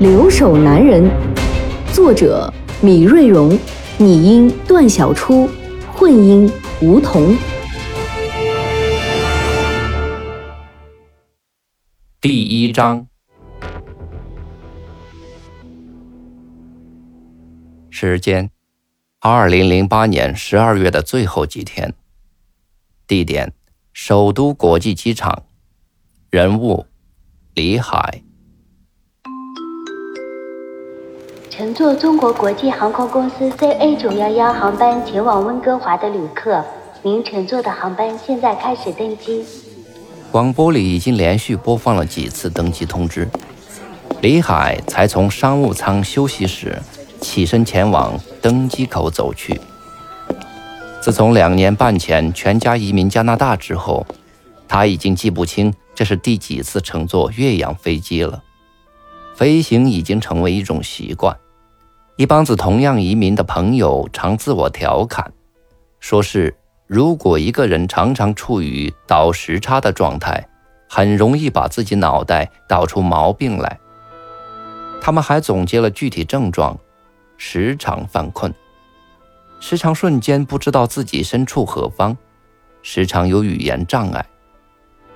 留守男人》，作者米瑞荣，拟音段小初，混音吴桐。第一章，时间：二零零八年十二月的最后几天。地点：首都国际机场。人物：李海。乘坐中国国际航空公司 CA 九幺幺航班前往温哥华的旅客，您乘坐的航班现在开始登机。广播里已经连续播放了几次登机通知，李海才从商务舱休息室起身前往登机口走去。自从两年半前全家移民加拿大之后，他已经记不清这是第几次乘坐越洋飞机了。飞行已经成为一种习惯，一帮子同样移民的朋友常自我调侃，说是。如果一个人常常处于倒时差的状态，很容易把自己脑袋倒出毛病来。他们还总结了具体症状：时常犯困，时常瞬间不知道自己身处何方，时常有语言障碍。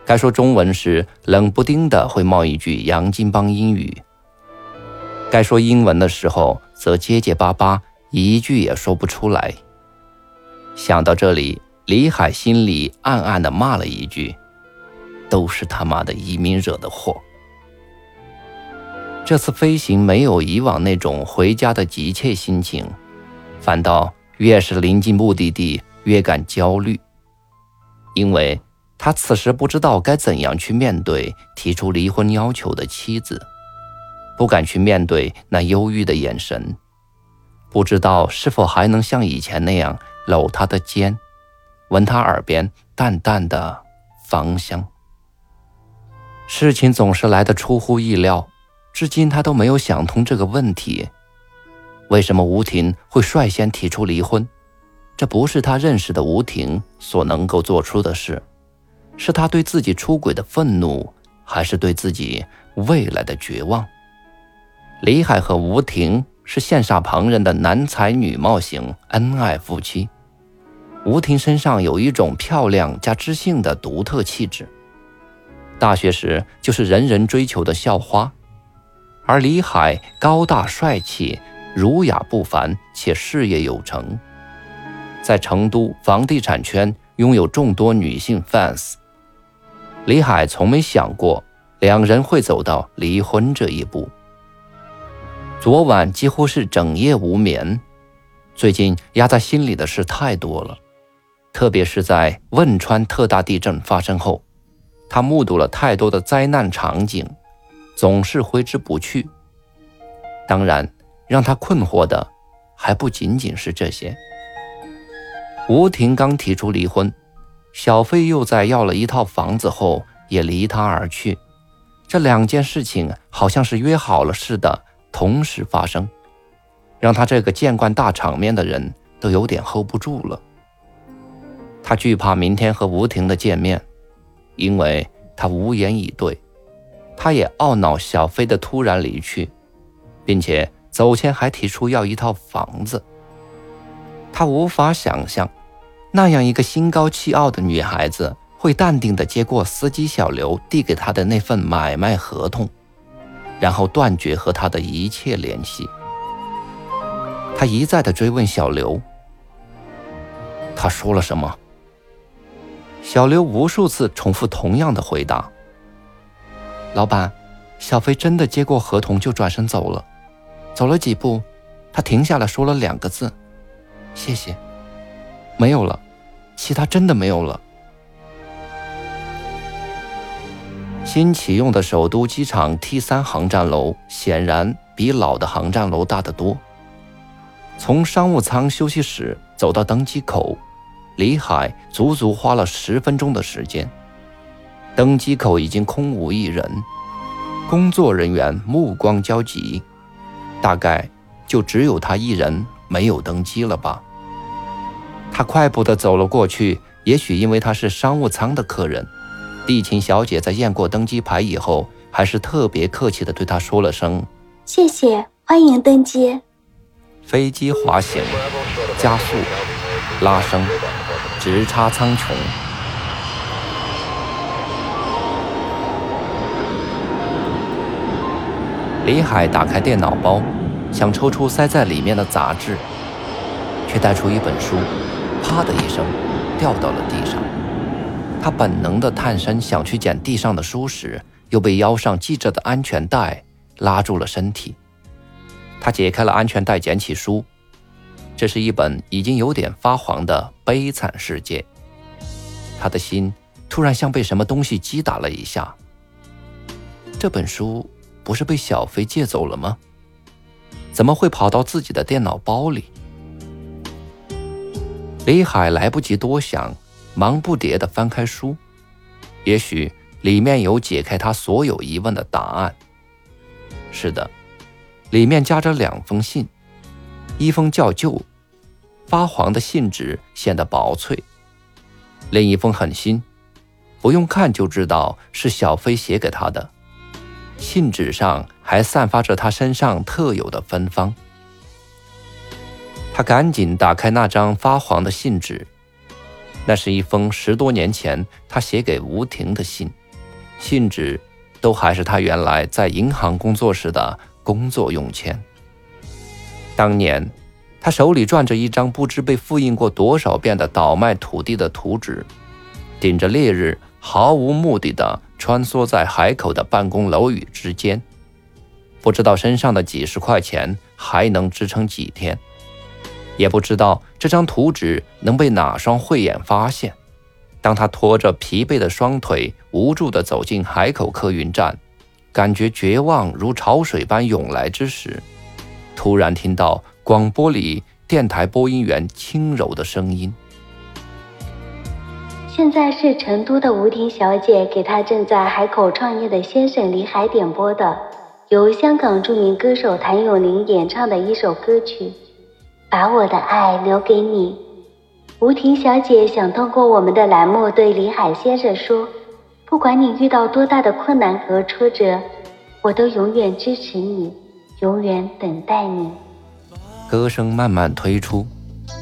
该说中文时，冷不丁的会冒一句洋泾浜英语；该说英文的时候，则结结巴巴，一句也说不出来。想到这里，李海心里暗暗地骂了一句：“都是他妈的移民惹的祸。”这次飞行没有以往那种回家的急切心情，反倒越是临近目的地越感焦虑，因为他此时不知道该怎样去面对提出离婚要求的妻子，不敢去面对那忧郁的眼神，不知道是否还能像以前那样。搂他的肩，闻他耳边淡淡的芳香。事情总是来得出乎意料，至今他都没有想通这个问题：为什么吴婷会率先提出离婚？这不是他认识的吴婷所能够做出的事，是他对自己出轨的愤怒，还是对自己未来的绝望？李海和吴婷。是羡煞旁人的男才女貌型恩爱夫妻。吴婷身上有一种漂亮加知性的独特气质，大学时就是人人追求的校花。而李海高大帅气、儒雅不凡，且事业有成，在成都房地产圈拥有众多女性 fans。李海从没想过两人会走到离婚这一步。昨晚几乎是整夜无眠，最近压在心里的事太多了，特别是在汶川特大地震发生后，他目睹了太多的灾难场景，总是挥之不去。当然，让他困惑的还不仅仅是这些。吴婷刚提出离婚，小飞又在要了一套房子后也离他而去，这两件事情好像是约好了似的。同时发生，让他这个见惯大场面的人都有点 hold 不住了。他惧怕明天和吴婷的见面，因为他无言以对。他也懊恼小飞的突然离去，并且走前还提出要一套房子。他无法想象，那样一个心高气傲的女孩子会淡定地接过司机小刘递给他的那份买卖合同。然后断绝和他的一切联系。他一再的追问小刘：“他说了什么？”小刘无数次重复同样的回答：“老板，小飞真的接过合同就转身走了。走了几步，他停下来说了两个字：‘谢谢。’没有了，其他真的没有了。”新启用的首都机场 T 三航站楼显然比老的航站楼大得多。从商务舱休息室走到登机口，李海足足花了十分钟的时间。登机口已经空无一人，工作人员目光焦急，大概就只有他一人没有登机了吧。他快步地走了过去，也许因为他是商务舱的客人。地勤小姐在验过登机牌以后，还是特别客气地对他说了声：“谢谢，欢迎登机。”飞机滑行、加速、拉升、直插苍穹。李海打开电脑包，想抽出塞在里面的杂志，却带出一本书，啪的一声掉到了地上。他本能地探身想去捡地上的书时，又被腰上系着的安全带拉住了身体。他解开了安全带，捡起书，这是一本已经有点发黄的《悲惨世界》。他的心突然像被什么东西击打了一下。这本书不是被小飞借走了吗？怎么会跑到自己的电脑包里？李海来不及多想。忙不迭地翻开书，也许里面有解开他所有疑问的答案。是的，里面夹着两封信，一封较旧、发黄的信纸显得薄脆；另一封很新，不用看就知道是小飞写给他的。信纸上还散发着他身上特有的芬芳。他赶紧打开那张发黄的信纸。那是一封十多年前他写给吴婷的信，信纸都还是他原来在银行工作时的工作用签。当年，他手里攥着一张不知被复印过多少遍的倒卖土地的图纸，顶着烈日，毫无目的地穿梭在海口的办公楼宇之间，不知道身上的几十块钱还能支撑几天。也不知道这张图纸能被哪双慧眼发现。当他拖着疲惫的双腿，无助地走进海口客运站，感觉绝望如潮水般涌来之时，突然听到广播里电台播音员轻柔的声音：“现在是成都的吴婷小姐给她正在海口创业的先生李海点播的，由香港著名歌手谭咏麟演唱的一首歌曲。”把我的爱留给你，吴婷小姐想通过我们的栏目对李海先生说：不管你遇到多大的困难和挫折，我都永远支持你，永远等待你。歌声慢慢推出，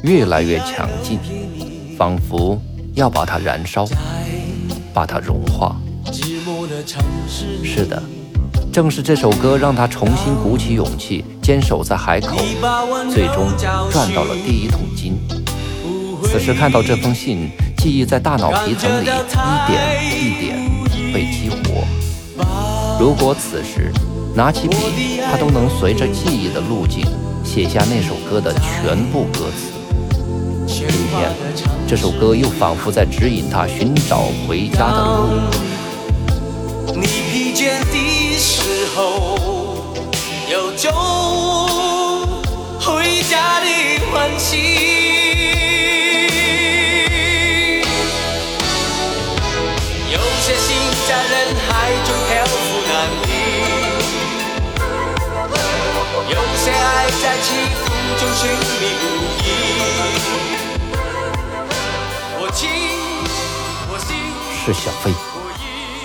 越来越强劲，仿佛要把它燃烧，把它融化。是的。正是这首歌让他重新鼓起勇气，坚守在海口，最终赚到了第一桶金。此时看到这封信，记忆在大脑皮层里一点一点被激活。如果此时拿起笔，他都能随着记忆的路径写下那首歌的全部歌词。今天，这首歌又仿佛在指引他寻找回家的路。你疲倦的时候，有种回家的欢喜。有些心在人海中漂浮难离，有些爱在起伏中寻觅不已。我情我心是小飞。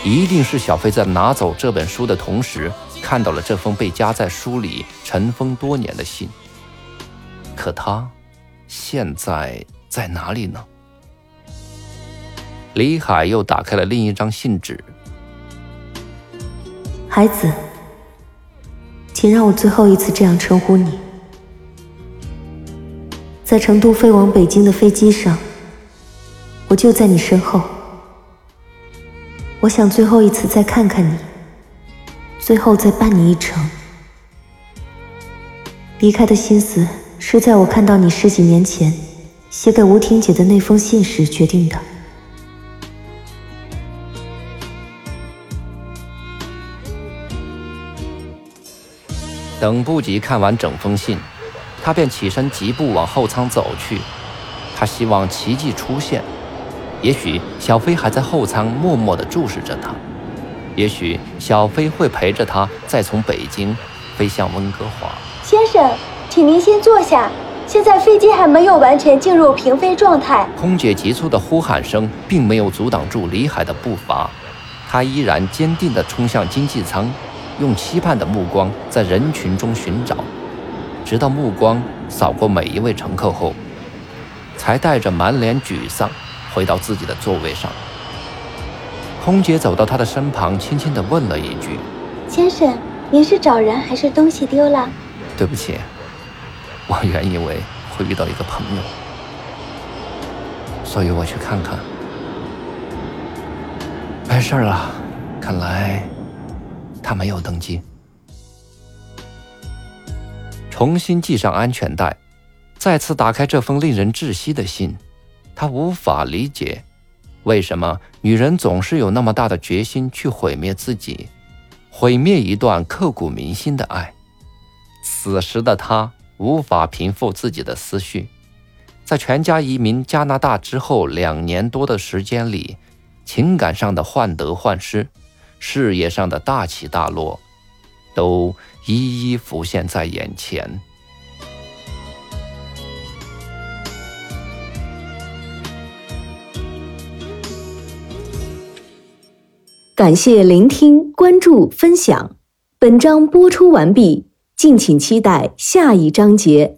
一定是小飞在拿走这本书的同时，看到了这封被夹在书里尘封多年的信。可他现在在哪里呢？李海又打开了另一张信纸。孩子，请让我最后一次这样称呼你。在成都飞往北京的飞机上，我就在你身后。我想最后一次再看看你，最后再伴你一程。离开的心思是在我看到你十几年前写给吴婷姐的那封信时决定的。等不及看完整封信，他便起身疾步往后舱走去，他希望奇迹出现。也许小飞还在后舱默默地注视着他，也许小飞会陪着他再从北京飞向温哥华。先生，请您先坐下。现在飞机还没有完全进入平飞状态。空姐急促的呼喊声并没有阻挡住李海的步伐，他依然坚定地冲向经济舱，用期盼的目光在人群中寻找，直到目光扫过每一位乘客后。才带着满脸沮丧回到自己的座位上。空姐走到他的身旁，轻轻地问了一句：“先生，您是找人还是东西丢了？”“对不起，我原以为会遇到一个朋友，所以我去看看。没事了，看来他没有登机。”重新系上安全带。再次打开这封令人窒息的信，他无法理解，为什么女人总是有那么大的决心去毁灭自己，毁灭一段刻骨铭心的爱。此时的他无法平复自己的思绪，在全家移民加拿大之后两年多的时间里，情感上的患得患失，事业上的大起大落，都一一浮现在眼前。感谢聆听、关注、分享。本章播出完毕，敬请期待下一章节。